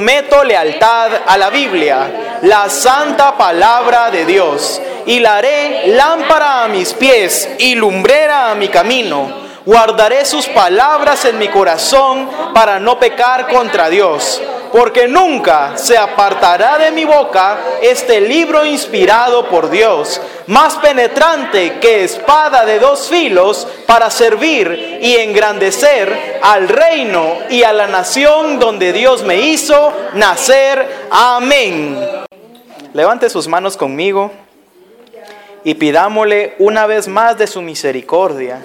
Prometo lealtad a la Biblia, la santa palabra de Dios, y la haré lámpara a mis pies y lumbrera a mi camino. Guardaré sus palabras en mi corazón para no pecar contra Dios porque nunca se apartará de mi boca este libro inspirado por Dios, más penetrante que espada de dos filos para servir y engrandecer al reino y a la nación donde Dios me hizo nacer. Amén. Levante sus manos conmigo y pidámosle una vez más de su misericordia.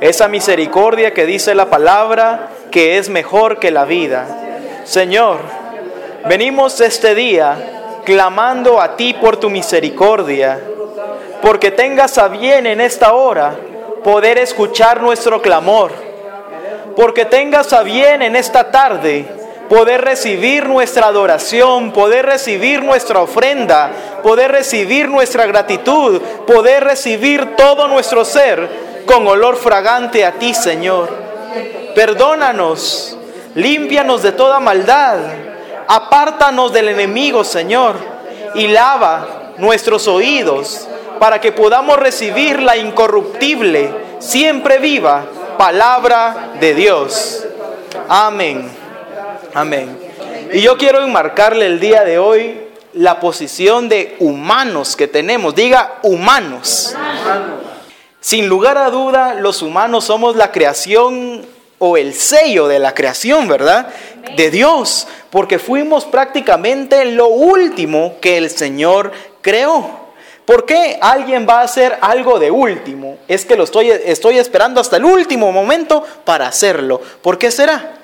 Esa misericordia que dice la palabra que es mejor que la vida Señor, venimos este día clamando a ti por tu misericordia, porque tengas a bien en esta hora poder escuchar nuestro clamor, porque tengas a bien en esta tarde poder recibir nuestra adoración, poder recibir nuestra ofrenda, poder recibir nuestra gratitud, poder recibir todo nuestro ser con olor fragante a ti, Señor. Perdónanos límpianos de toda maldad, apártanos del enemigo, Señor, y lava nuestros oídos para que podamos recibir la incorruptible, siempre viva palabra de Dios. Amén. Amén. Y yo quiero enmarcarle el día de hoy la posición de humanos que tenemos. Diga humanos. Sin lugar a duda, los humanos somos la creación o el sello de la creación, ¿verdad? De Dios, porque fuimos prácticamente lo último que el Señor creó. ¿Por qué alguien va a hacer algo de último? Es que lo estoy, estoy esperando hasta el último momento para hacerlo. ¿Por qué será?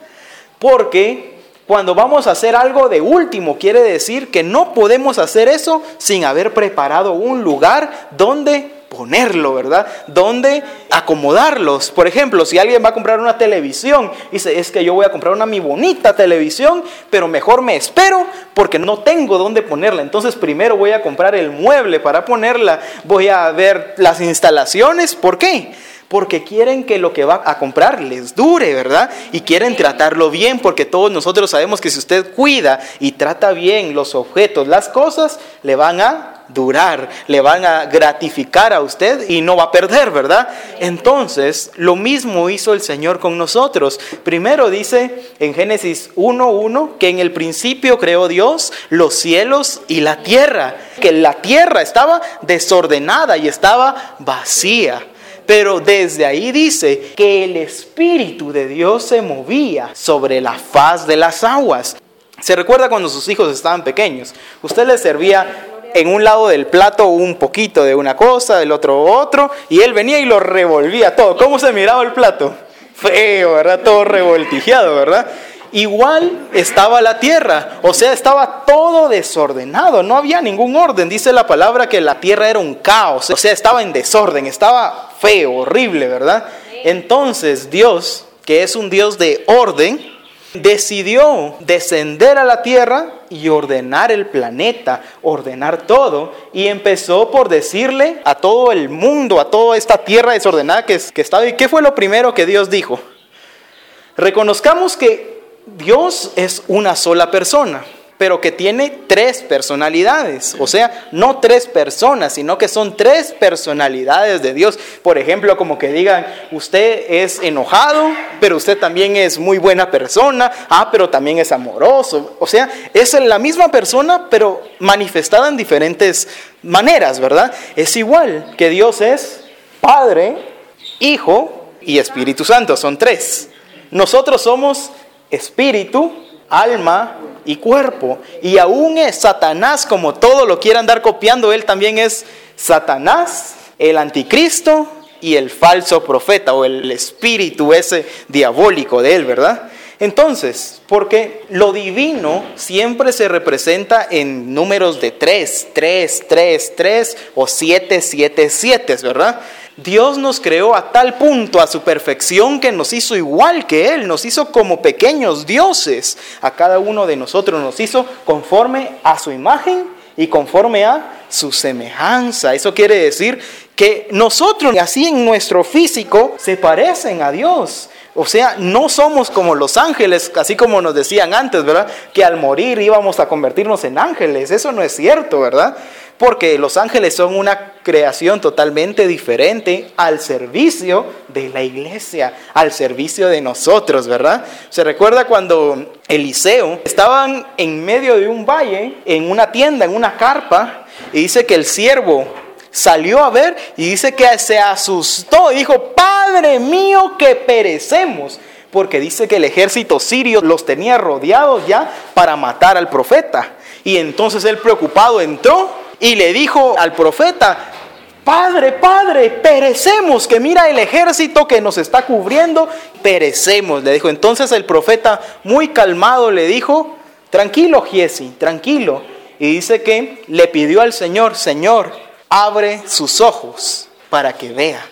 Porque cuando vamos a hacer algo de último, quiere decir que no podemos hacer eso sin haber preparado un lugar donde ponerlo, ¿verdad? ¿Dónde acomodarlos? Por ejemplo, si alguien va a comprar una televisión, dice, es que yo voy a comprar una mi bonita televisión, pero mejor me espero porque no tengo dónde ponerla. Entonces primero voy a comprar el mueble para ponerla, voy a ver las instalaciones. ¿Por qué? porque quieren que lo que va a comprar les dure, ¿verdad? Y quieren tratarlo bien, porque todos nosotros sabemos que si usted cuida y trata bien los objetos, las cosas, le van a durar, le van a gratificar a usted y no va a perder, ¿verdad? Entonces, lo mismo hizo el Señor con nosotros. Primero dice en Génesis 1.1 que en el principio creó Dios los cielos y la tierra, que la tierra estaba desordenada y estaba vacía. Pero desde ahí dice que el Espíritu de Dios se movía sobre la faz de las aguas. Se recuerda cuando sus hijos estaban pequeños. Usted les servía en un lado del plato un poquito de una cosa, del otro otro, y él venía y lo revolvía todo. ¿Cómo se miraba el plato? Feo, ¿verdad? Todo revoltijeado, ¿verdad? Igual estaba la tierra, o sea, estaba todo desordenado, no había ningún orden. Dice la palabra que la tierra era un caos, o sea, estaba en desorden, estaba feo, horrible, ¿verdad? Entonces Dios, que es un Dios de orden, decidió descender a la tierra y ordenar el planeta, ordenar todo, y empezó por decirle a todo el mundo, a toda esta tierra desordenada que, que estaba. ¿Y qué fue lo primero que Dios dijo? Reconozcamos que Dios es una sola persona pero que tiene tres personalidades. O sea, no tres personas, sino que son tres personalidades de Dios. Por ejemplo, como que digan, usted es enojado, pero usted también es muy buena persona, ah, pero también es amoroso. O sea, es la misma persona, pero manifestada en diferentes maneras, ¿verdad? Es igual que Dios es Padre, Hijo y Espíritu Santo, son tres. Nosotros somos espíritu, alma y cuerpo. Y aún es Satanás, como todo lo quiere andar copiando, él también es Satanás, el anticristo y el falso profeta o el espíritu ese diabólico de él, ¿verdad? Entonces, porque lo divino siempre se representa en números de tres, tres, tres, tres o siete, siete, siete, ¿verdad? Dios nos creó a tal punto, a su perfección, que nos hizo igual que Él, nos hizo como pequeños dioses. A cada uno de nosotros nos hizo conforme a su imagen y conforme a su semejanza. Eso quiere decir que nosotros, así en nuestro físico, se parecen a Dios. O sea, no somos como los ángeles, así como nos decían antes, ¿verdad? Que al morir íbamos a convertirnos en ángeles. Eso no es cierto, ¿verdad? Porque los ángeles son una creación totalmente diferente al servicio de la iglesia, al servicio de nosotros, ¿verdad? Se recuerda cuando Eliseo estaban en medio de un valle, en una tienda, en una carpa, y dice que el siervo salió a ver y dice que se asustó y dijo, Padre mío, que perecemos. Porque dice que el ejército sirio los tenía rodeados ya para matar al profeta. Y entonces él preocupado entró y le dijo al profeta, Padre, Padre, perecemos, que mira el ejército que nos está cubriendo, perecemos. Le dijo, entonces el profeta muy calmado le dijo, tranquilo, Giesi, tranquilo. Y dice que le pidió al Señor, Señor, abre sus ojos para que vea.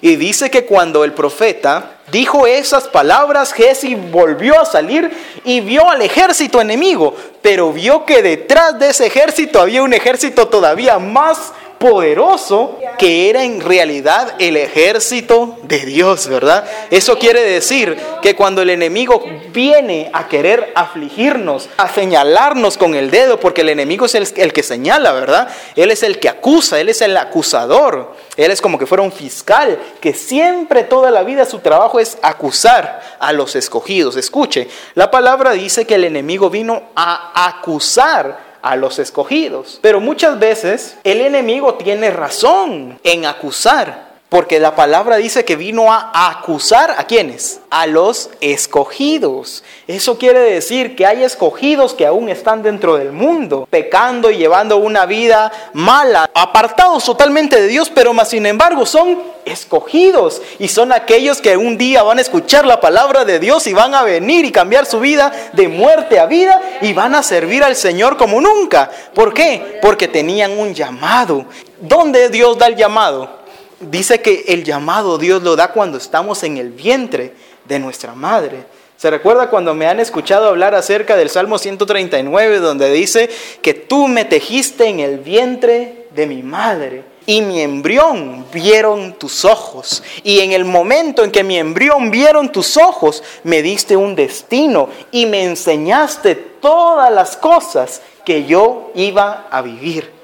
Y dice que cuando el profeta dijo esas palabras, Jesse volvió a salir y vio al ejército enemigo, pero vio que detrás de ese ejército había un ejército todavía más poderoso que era en realidad el ejército de Dios, ¿verdad? Eso quiere decir que cuando el enemigo viene a querer afligirnos, a señalarnos con el dedo, porque el enemigo es el, que señala, ¿verdad? Él es el que acusa, él es el acusador, él es como que fuera un fiscal, que siempre toda la vida su trabajo es acusar a los escogidos. Escuche, la palabra dice que el enemigo vino a acusar a los escogidos. Pero muchas veces el enemigo tiene razón en acusar porque la palabra dice que vino a acusar a quienes? A los escogidos. Eso quiere decir que hay escogidos que aún están dentro del mundo, pecando y llevando una vida mala, apartados totalmente de Dios, pero más sin embargo son escogidos y son aquellos que un día van a escuchar la palabra de Dios y van a venir y cambiar su vida de muerte a vida y van a servir al Señor como nunca. ¿Por qué? Porque tenían un llamado. ¿Dónde Dios da el llamado? Dice que el llamado Dios lo da cuando estamos en el vientre de nuestra madre. ¿Se recuerda cuando me han escuchado hablar acerca del Salmo 139, donde dice que tú me tejiste en el vientre de mi madre? Y mi embrión vieron tus ojos. Y en el momento en que mi embrión vieron tus ojos, me diste un destino y me enseñaste todas las cosas que yo iba a vivir.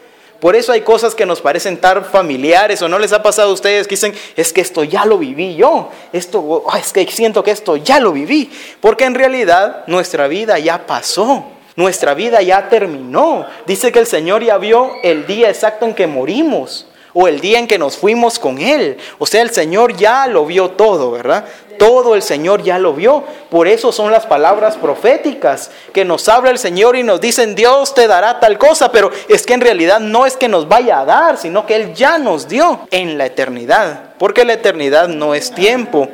Por eso hay cosas que nos parecen tan familiares o no les ha pasado a ustedes que dicen, es que esto ya lo viví yo, esto, es que siento que esto ya lo viví, porque en realidad nuestra vida ya pasó. Nuestra vida ya terminó. Dice que el Señor ya vio el día exacto en que morimos o el día en que nos fuimos con Él. O sea, el Señor ya lo vio todo, ¿verdad? Todo el Señor ya lo vio. Por eso son las palabras proféticas que nos habla el Señor y nos dicen, Dios te dará tal cosa, pero es que en realidad no es que nos vaya a dar, sino que Él ya nos dio en la eternidad, porque la eternidad no es tiempo.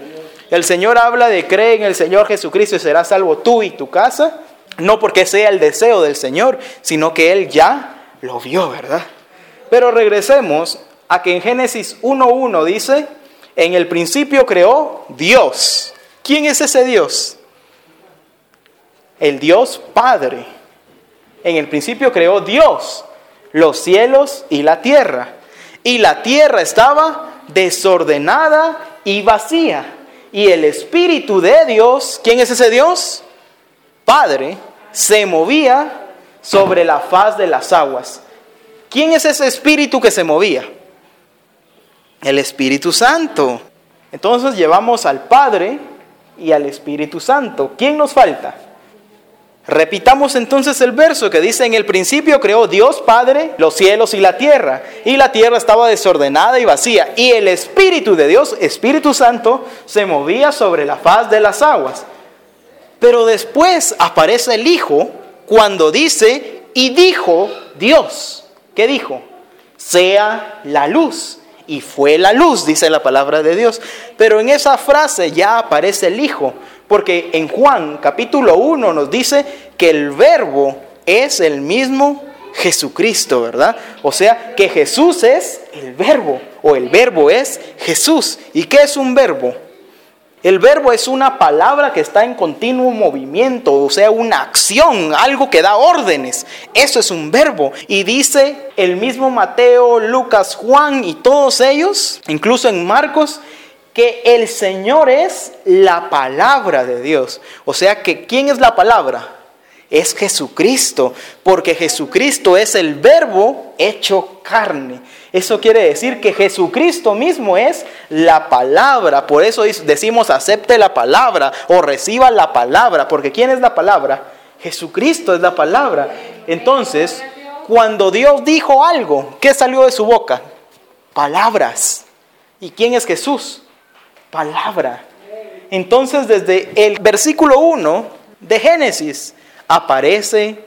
El Señor habla de cree en el Señor Jesucristo y serás salvo tú y tu casa, no porque sea el deseo del Señor, sino que Él ya lo vio, ¿verdad? Pero regresemos a que en Génesis 1.1 dice, en el principio creó Dios. ¿Quién es ese Dios? El Dios Padre. En el principio creó Dios los cielos y la tierra. Y la tierra estaba desordenada y vacía. Y el Espíritu de Dios, ¿quién es ese Dios? Padre, se movía sobre la faz de las aguas. ¿Quién es ese Espíritu que se movía? El Espíritu Santo. Entonces llevamos al Padre y al Espíritu Santo. ¿Quién nos falta? Repitamos entonces el verso que dice, en el principio creó Dios Padre los cielos y la tierra, y la tierra estaba desordenada y vacía, y el Espíritu de Dios, Espíritu Santo, se movía sobre la faz de las aguas. Pero después aparece el Hijo cuando dice, y dijo Dios, ¿qué dijo? Sea la luz y fue la luz, dice la palabra de Dios. Pero en esa frase ya aparece el Hijo, porque en Juan capítulo 1 nos dice que el verbo es el mismo Jesucristo, ¿verdad? O sea, que Jesús es el verbo, o el verbo es Jesús. ¿Y qué es un verbo? El verbo es una palabra que está en continuo movimiento, o sea, una acción, algo que da órdenes. Eso es un verbo. Y dice el mismo Mateo, Lucas, Juan y todos ellos, incluso en Marcos, que el Señor es la palabra de Dios. O sea que ¿quién es la palabra? Es Jesucristo, porque Jesucristo es el verbo hecho carne. Eso quiere decir que Jesucristo mismo es la palabra. Por eso decimos acepte la palabra o reciba la palabra, porque ¿quién es la palabra? Jesucristo es la palabra. Entonces, cuando Dios dijo algo, ¿qué salió de su boca? Palabras. ¿Y quién es Jesús? Palabra. Entonces, desde el versículo 1 de Génesis aparece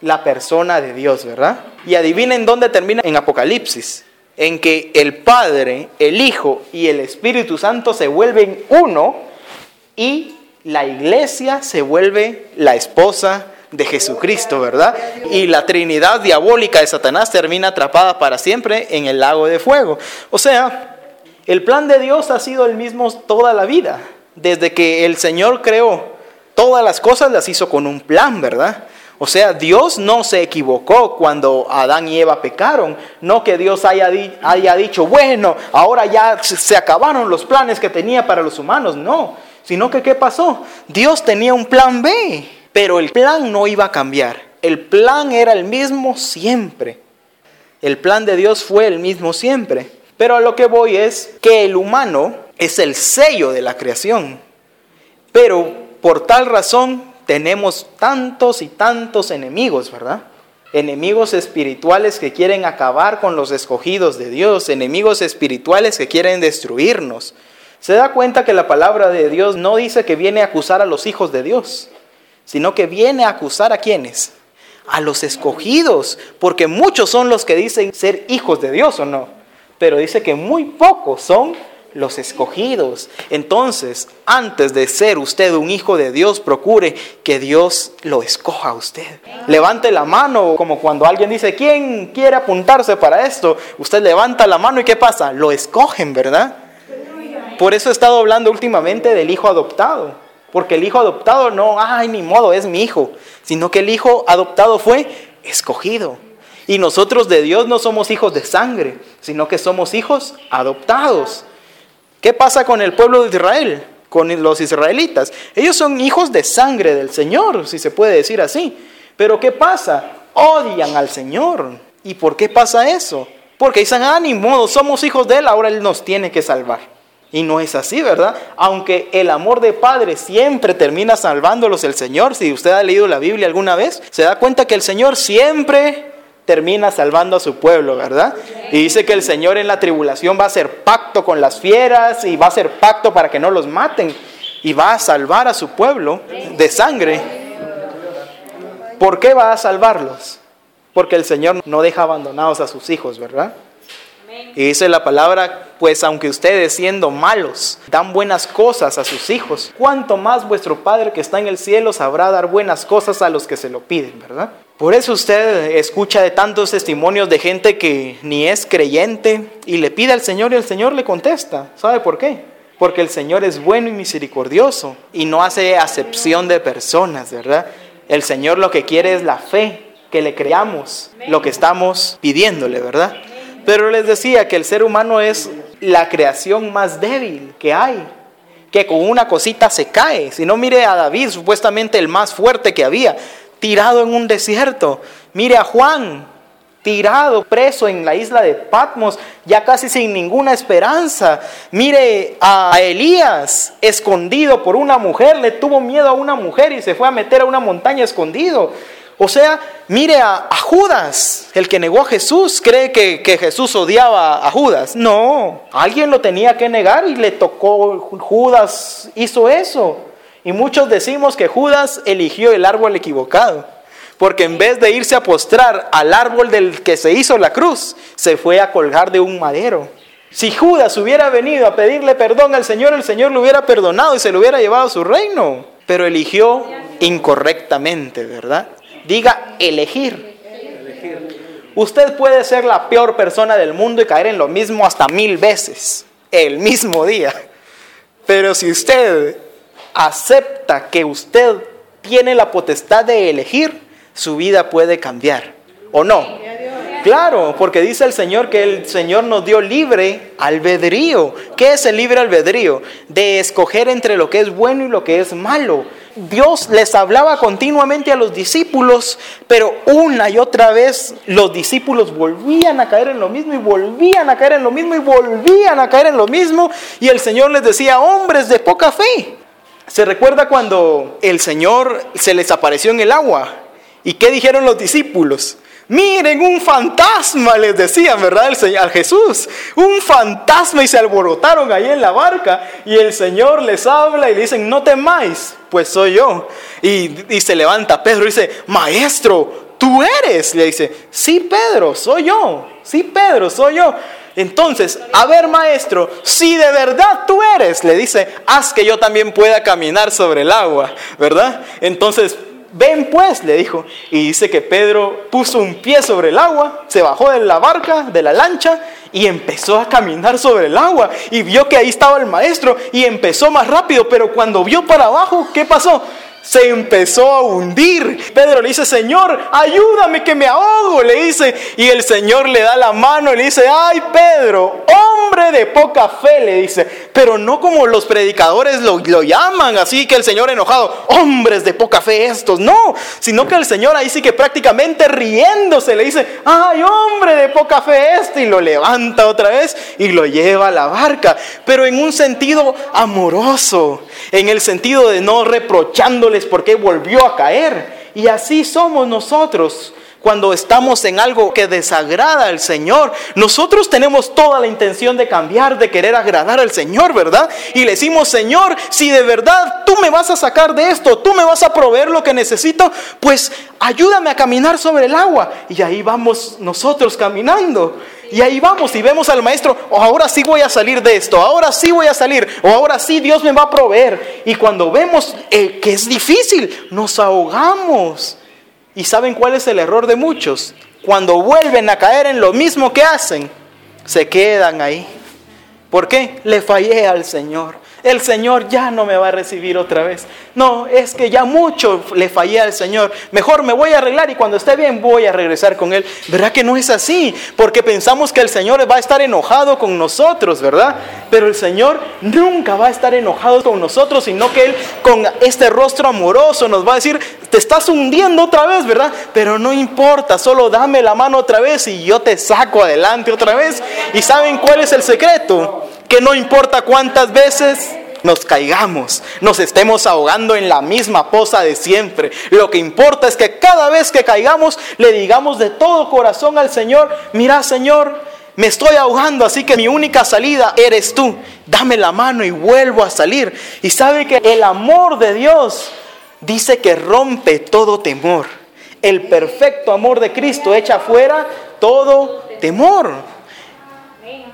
la persona de Dios, ¿verdad? Y adivinen dónde termina en Apocalipsis, en que el Padre, el Hijo y el Espíritu Santo se vuelven uno y la iglesia se vuelve la esposa de Jesucristo, ¿verdad? Y la Trinidad diabólica de Satanás termina atrapada para siempre en el lago de fuego. O sea, el plan de Dios ha sido el mismo toda la vida. Desde que el Señor creó todas las cosas, las hizo con un plan, ¿verdad? O sea, Dios no se equivocó cuando Adán y Eva pecaron. No que Dios haya, haya dicho, bueno, ahora ya se acabaron los planes que tenía para los humanos. No, sino que ¿qué pasó? Dios tenía un plan B, pero el plan no iba a cambiar. El plan era el mismo siempre. El plan de Dios fue el mismo siempre. Pero a lo que voy es que el humano es el sello de la creación. Pero por tal razón tenemos tantos y tantos enemigos, ¿verdad? Enemigos espirituales que quieren acabar con los escogidos de Dios, enemigos espirituales que quieren destruirnos. Se da cuenta que la palabra de Dios no dice que viene a acusar a los hijos de Dios, sino que viene a acusar a quienes? A los escogidos, porque muchos son los que dicen ser hijos de Dios o no, pero dice que muy pocos son los escogidos. Entonces, antes de ser usted un hijo de Dios, procure que Dios lo escoja a usted. Levante la mano, como cuando alguien dice, ¿quién quiere apuntarse para esto? Usted levanta la mano y ¿qué pasa? Lo escogen, ¿verdad? Por eso he estado hablando últimamente del hijo adoptado. Porque el hijo adoptado no, ay, ni modo, es mi hijo. Sino que el hijo adoptado fue escogido. Y nosotros de Dios no somos hijos de sangre, sino que somos hijos adoptados. ¿Qué pasa con el pueblo de Israel? Con los israelitas. Ellos son hijos de sangre del Señor, si se puede decir así. Pero ¿qué pasa? Odian al Señor. ¿Y por qué pasa eso? Porque dicen, ah, ni modo, somos hijos de Él, ahora Él nos tiene que salvar. Y no es así, ¿verdad? Aunque el amor de Padre siempre termina salvándolos el Señor, si usted ha leído la Biblia alguna vez, se da cuenta que el Señor siempre termina salvando a su pueblo, ¿verdad? Y dice que el Señor en la tribulación va a hacer pacto con las fieras y va a hacer pacto para que no los maten y va a salvar a su pueblo de sangre. ¿Por qué va a salvarlos? Porque el Señor no deja abandonados a sus hijos, ¿verdad? Y dice la palabra, pues aunque ustedes siendo malos dan buenas cosas a sus hijos, cuánto más vuestro Padre que está en el cielo sabrá dar buenas cosas a los que se lo piden, ¿verdad? Por eso usted escucha de tantos testimonios de gente que ni es creyente y le pide al Señor y el Señor le contesta. ¿Sabe por qué? Porque el Señor es bueno y misericordioso y no hace acepción de personas, ¿verdad? El Señor lo que quiere es la fe, que le creamos lo que estamos pidiéndole, ¿verdad? Pero les decía que el ser humano es la creación más débil que hay, que con una cosita se cae. Si no, mire a David, supuestamente el más fuerte que había tirado en un desierto. Mire a Juan, tirado, preso en la isla de Patmos, ya casi sin ninguna esperanza. Mire a Elías, escondido por una mujer, le tuvo miedo a una mujer y se fue a meter a una montaña escondido. O sea, mire a, Judas, el que negó a Jesús, cree que, Jesús odiaba a Judas. No, alguien lo tenía que negar y le tocó, Judas hizo eso. Y muchos decimos que Judas eligió el árbol equivocado. Porque en vez de irse a postrar al árbol del que se hizo la cruz, se fue a colgar de un madero. Si Judas hubiera venido a pedirle perdón al Señor, el Señor lo hubiera perdonado y se lo hubiera llevado a su reino. Pero eligió incorrectamente, ¿verdad? Diga elegir. Usted puede ser la peor persona del mundo y caer en lo mismo hasta mil veces, el mismo día. Pero si usted acepta que usted tiene la potestad de elegir, su vida puede cambiar. ¿O no? Claro, porque dice el Señor que el Señor nos dio libre albedrío. ¿Qué es el libre albedrío? De escoger entre lo que es bueno y lo que es malo. Dios les hablaba continuamente a los discípulos, pero una y otra vez los discípulos volvían a caer en lo mismo y volvían a caer en lo mismo y volvían a caer en lo mismo. Y el Señor les decía, hombres de poca fe. ¿Se recuerda cuando el Señor se les apareció en el agua? ¿Y qué dijeron los discípulos? Miren, un fantasma, les decían, ¿verdad? El Señor, Jesús, un fantasma y se alborotaron ahí en la barca y el Señor les habla y le dicen, no temáis, pues soy yo. Y, y se levanta Pedro y dice, maestro, tú eres. Le dice, sí, Pedro, soy yo. Sí, Pedro, soy yo. Entonces, a ver, maestro, si de verdad tú eres, le dice, haz que yo también pueda caminar sobre el agua, ¿verdad? Entonces, ven pues, le dijo. Y dice que Pedro puso un pie sobre el agua, se bajó de la barca, de la lancha, y empezó a caminar sobre el agua. Y vio que ahí estaba el maestro y empezó más rápido, pero cuando vio para abajo, ¿qué pasó? Se empezó a hundir. Pedro le dice, Señor, ayúdame que me ahogo, le dice. Y el Señor le da la mano y le dice, ay Pedro, hombre de poca fe, le dice. Pero no como los predicadores lo, lo llaman, así que el Señor enojado, hombres de poca fe estos, no, sino que el Señor ahí sí que prácticamente riéndose le dice, ay hombre de poca fe este, y lo levanta otra vez y lo lleva a la barca, pero en un sentido amoroso, en el sentido de no reprochándole porque volvió a caer. Y así somos nosotros cuando estamos en algo que desagrada al Señor. Nosotros tenemos toda la intención de cambiar, de querer agradar al Señor, ¿verdad? Y le decimos, Señor, si de verdad tú me vas a sacar de esto, tú me vas a proveer lo que necesito, pues ayúdame a caminar sobre el agua. Y ahí vamos nosotros caminando. Y ahí vamos y vemos al maestro, oh, ahora sí voy a salir de esto, ahora sí voy a salir, o ahora sí Dios me va a proveer. Y cuando vemos eh, que es difícil, nos ahogamos. ¿Y saben cuál es el error de muchos? Cuando vuelven a caer en lo mismo que hacen, se quedan ahí. ¿Por qué? Le fallé al Señor el Señor ya no me va a recibir otra vez. No, es que ya mucho le fallé al Señor. Mejor me voy a arreglar y cuando esté bien voy a regresar con Él. ¿Verdad que no es así? Porque pensamos que el Señor va a estar enojado con nosotros, ¿verdad? Pero el Señor nunca va a estar enojado con nosotros, sino que Él con este rostro amoroso nos va a decir, te estás hundiendo otra vez, ¿verdad? Pero no importa, solo dame la mano otra vez y yo te saco adelante otra vez. ¿Y saben cuál es el secreto? Que no importa cuántas veces nos caigamos, nos estemos ahogando en la misma poza de siempre. Lo que importa es que cada vez que caigamos le digamos de todo corazón al Señor, mira Señor, me estoy ahogando, así que mi única salida eres tú. Dame la mano y vuelvo a salir. Y sabe que el amor de Dios dice que rompe todo temor. El perfecto amor de Cristo echa fuera todo temor.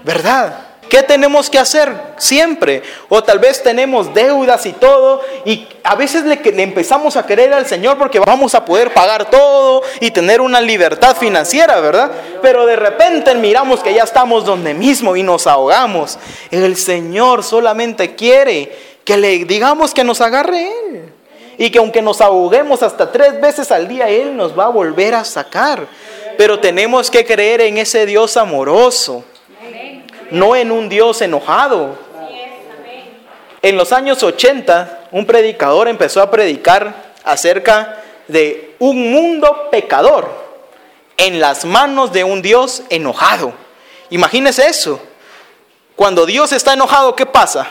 ¿Verdad? ¿Qué tenemos que hacer siempre? O tal vez tenemos deudas y todo y a veces le, empezamos a querer al Señor porque vamos a poder pagar todo y tener una libertad financiera, ¿verdad? Pero de repente miramos que ya estamos donde mismo y nos ahogamos. El Señor solamente quiere que le digamos que nos agarre Él. Y que aunque nos ahoguemos hasta tres veces al día, Él nos va a volver a sacar. Pero tenemos que creer en ese Dios amoroso no en un Dios enojado. En los años 80, un predicador empezó a predicar acerca de un mundo pecador en las manos de un Dios enojado. Imagínese eso. Cuando Dios está enojado, ¿qué pasa?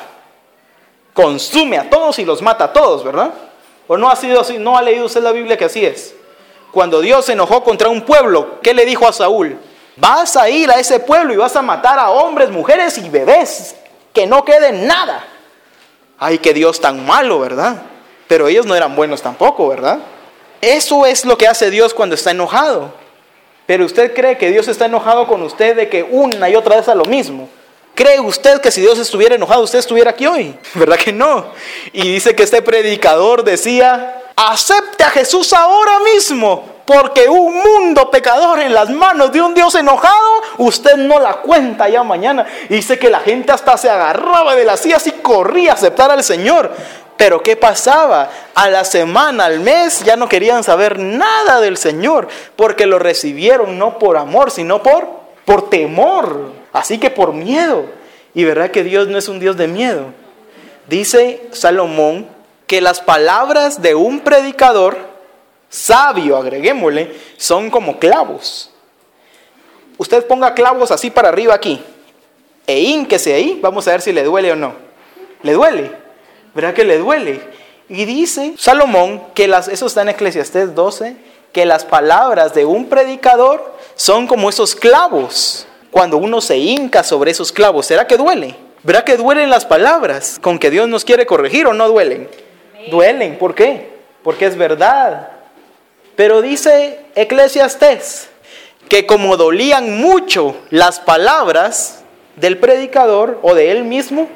Consume a todos y los mata a todos, ¿verdad? ¿O no ha sido así? ¿No ha leído usted la Biblia que así es? Cuando Dios se enojó contra un pueblo, ¿qué le dijo a Saúl? Vas a ir a ese pueblo y vas a matar a hombres, mujeres y bebés, que no quede nada. Ay, que Dios tan malo, ¿verdad? Pero ellos no eran buenos tampoco, ¿verdad? Eso es lo que hace Dios cuando está enojado. Pero usted cree que Dios está enojado con usted de que una y otra vez a lo mismo. ¿Cree usted que si Dios estuviera enojado, usted estuviera aquí hoy? ¿Verdad que no? Y dice que este predicador decía, acepte a Jesús ahora mismo porque un mundo pecador en las manos de un Dios enojado, usted no la cuenta ya mañana. dice que la gente hasta se agarraba de las sillas y corría a aceptar al Señor. Pero ¿qué pasaba? A la semana, al mes, ya no querían saber nada del Señor, porque lo recibieron no por amor, sino por, por temor, así que por miedo. Y verdad que Dios no es un Dios de miedo. Dice Salomón que las palabras de un predicador sabio, agreguémosle, son como clavos. Usted ponga clavos así para arriba aquí e ínquese ahí, vamos a ver si le duele o no. ¿Le duele? ¿Verdad que le duele? Y dice Salomón que las, eso está en Eclesiastés 12, que las palabras de un predicador son como esos clavos. Cuando uno se hinca sobre esos clavos, ¿será que duele? ¿Verá que duelen las palabras con que Dios nos quiere corregir o no duelen? Duelen, ¿por qué? Porque es verdad. Pero dice Eclesiastés que como dolían mucho las palabras del predicador o de él mismo,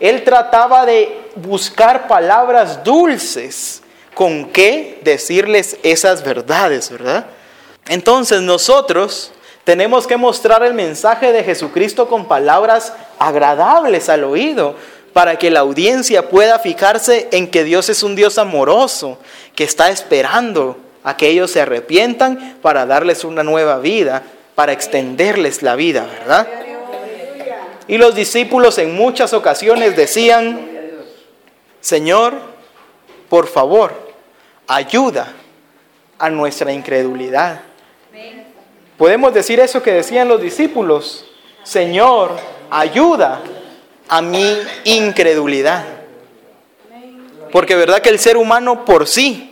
él trataba de buscar palabras dulces con qué decirles esas verdades, ¿verdad? Entonces nosotros tenemos que mostrar el mensaje de Jesucristo con palabras agradables al oído para que la audiencia pueda fijarse en que Dios es un Dios amoroso, que está esperando a que ellos se arrepientan para darles una nueva vida, para extenderles la vida, ¿verdad? Y los discípulos en muchas ocasiones decían, Señor, por favor, ayuda a nuestra incredulidad. Podemos decir eso que decían los discípulos, Señor, ayuda a mi incredulidad. Porque verdad que el ser humano por sí,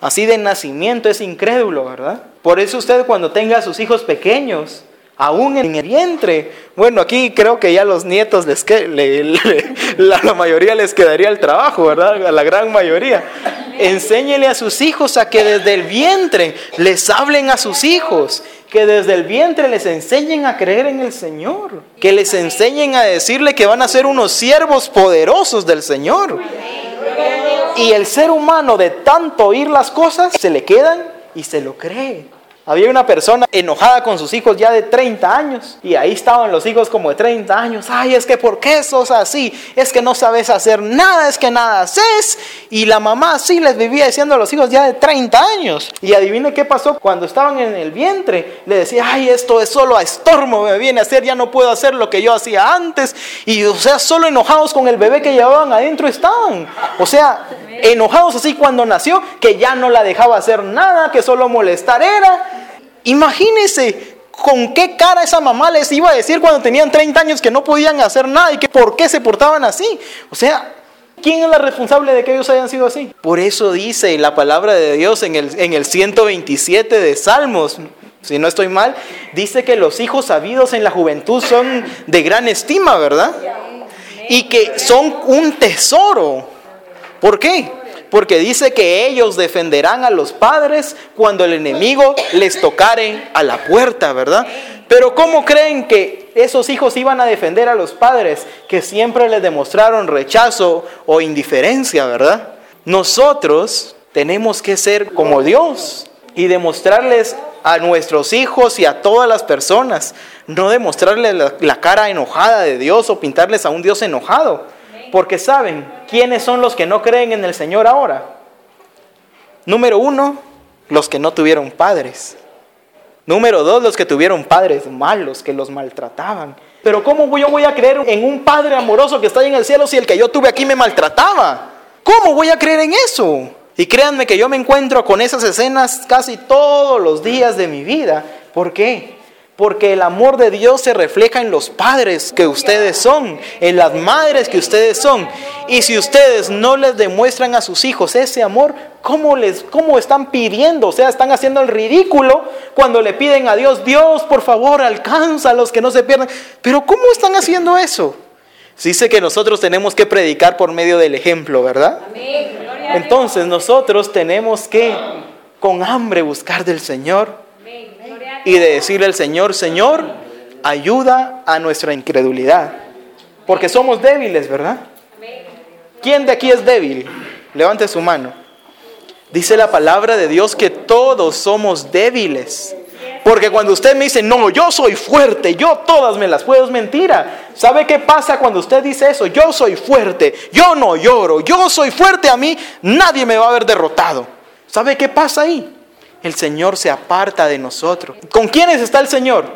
así de nacimiento, es incrédulo, ¿verdad? Por eso usted cuando tenga a sus hijos pequeños, aún en el vientre. Bueno, aquí creo que ya los nietos, les que, la, la, mayoría les quedaría el trabajo, ¿verdad? A la gran mayoría. Enséñele a sus hijos a que desde el vientre les hablen a sus hijos, que desde el vientre les enseñen a creer en el Señor, que les enseñen a decirle que van a ser unos siervos poderosos del Señor. Y el ser humano de tanto oír las cosas, se le quedan y se lo cree. Había una persona enojada con sus hijos ya de 30 años y ahí estaban los hijos como de 30 años. Ay, es que ¿por qué sos así? Es que no sabes hacer nada, es que nada haces. Y la mamá así les vivía diciendo a los hijos ya de 30 años. Y adivine qué pasó cuando estaban en el vientre. Le decía, ay, esto es solo a estormo, me viene a hacer, ya no puedo hacer lo que yo hacía antes. Y o sea, solo enojados con el bebé que llevaban adentro estaban. O sea, enojados así cuando nació, que ya no la dejaba hacer nada, que solo molestar era. Imagínense con qué cara esa mamá les iba a decir cuando tenían 30 años que no podían hacer nada y que por qué se portaban así. O sea, ¿quién es la responsable de que ellos hayan sido así? Por eso dice la palabra de Dios en el, en el 127 de Salmos, si no estoy mal, dice que los hijos sabidos en la juventud son de gran estima, ¿verdad? Y que son un tesoro. ¿Por qué? porque dice que ellos defenderán a los padres cuando el enemigo les tocare a la puerta, ¿verdad? Pero ¿cómo creen que esos hijos iban a defender a los padres que siempre les demostraron rechazo o indiferencia, ¿verdad? Nosotros tenemos que ser como Dios y demostrarles a nuestros hijos y a todas las personas, no demostrarles la, la cara enojada de Dios o pintarles a un Dios enojado porque saben quiénes son los que no creen en el Señor ahora. Número uno, los que no tuvieron padres. Número dos, los que tuvieron padres malos, que los maltrataban. Pero ¿cómo yo voy a creer en un padre amoroso que está ahí en el cielo si el que yo tuve aquí me maltrataba? ¿Cómo voy a creer en eso? Y créanme que yo me encuentro con esas escenas casi todos los días de mi vida. ¿Por qué? Porque el amor de Dios se refleja en los padres que ustedes son, en las madres que ustedes son. Y si ustedes no les demuestran a sus hijos ese amor, ¿cómo, les, cómo están pidiendo? O sea, están haciendo el ridículo cuando le piden a Dios, Dios, por favor, alcanza a los que no se pierdan. Pero ¿cómo están haciendo eso? dice que nosotros tenemos que predicar por medio del ejemplo, ¿verdad? Entonces nosotros tenemos que con hambre buscar del Señor y de decirle al Señor, Señor, ayuda a nuestra incredulidad. Porque somos débiles, ¿verdad? ¿Quién de aquí es débil? Levante su mano. Dice la palabra de Dios que todos somos débiles. Porque cuando usted me dice, no, yo soy fuerte, yo todas me las puedo, es mentira. ¿Sabe qué pasa cuando usted dice eso? Yo soy fuerte, yo no lloro, yo soy fuerte a mí, nadie me va a ver derrotado. ¿Sabe qué pasa ahí? El Señor se aparta de nosotros. ¿Con quiénes está el Señor?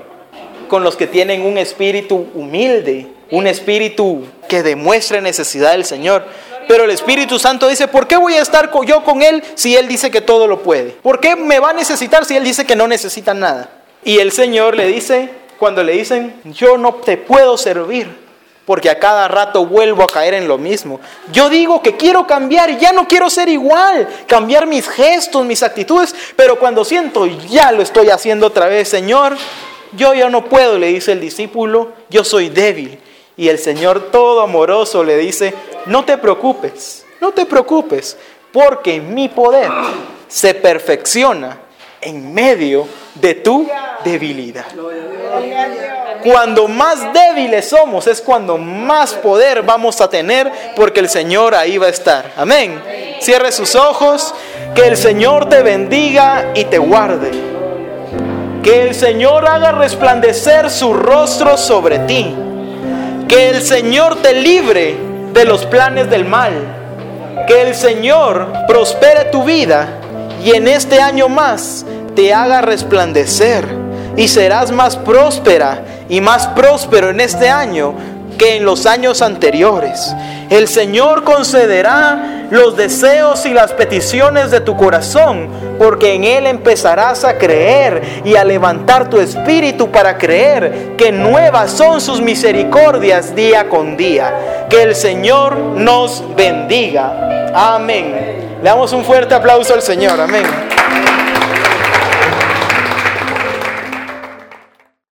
Con los que tienen un espíritu humilde, un espíritu que demuestre necesidad del Señor. Pero el Espíritu Santo dice, ¿por qué voy a estar yo con Él si Él dice que todo lo puede? ¿Por qué me va a necesitar si Él dice que no necesita nada? Y el Señor le dice, cuando le dicen, yo no te puedo servir, porque a cada rato vuelvo a caer en lo mismo. Yo digo que quiero cambiar ya no quiero ser igual, cambiar mis gestos, mis actitudes, pero cuando siento ya lo estoy haciendo otra vez, Señor, yo ya no puedo, le dice el discípulo, yo soy débil. Y el Señor todo amoroso le dice, no te preocupes, no te preocupes, porque mi poder se perfecciona en medio de tu debilidad. Cuando más débiles somos es cuando más poder vamos a tener porque el Señor ahí va a estar. Amén. Cierre sus ojos, que el Señor te bendiga y te guarde. Que el Señor haga resplandecer su rostro sobre ti. Que el Señor te libre de los planes del mal. Que el Señor prospere tu vida y en este año más te haga resplandecer y serás más próspera y más próspero en este año que en los años anteriores. El Señor concederá los deseos y las peticiones de tu corazón, porque en Él empezarás a creer y a levantar tu espíritu para creer que nuevas son sus misericordias día con día. Que el Señor nos bendiga. Amén. Le damos un fuerte aplauso al Señor. Amén.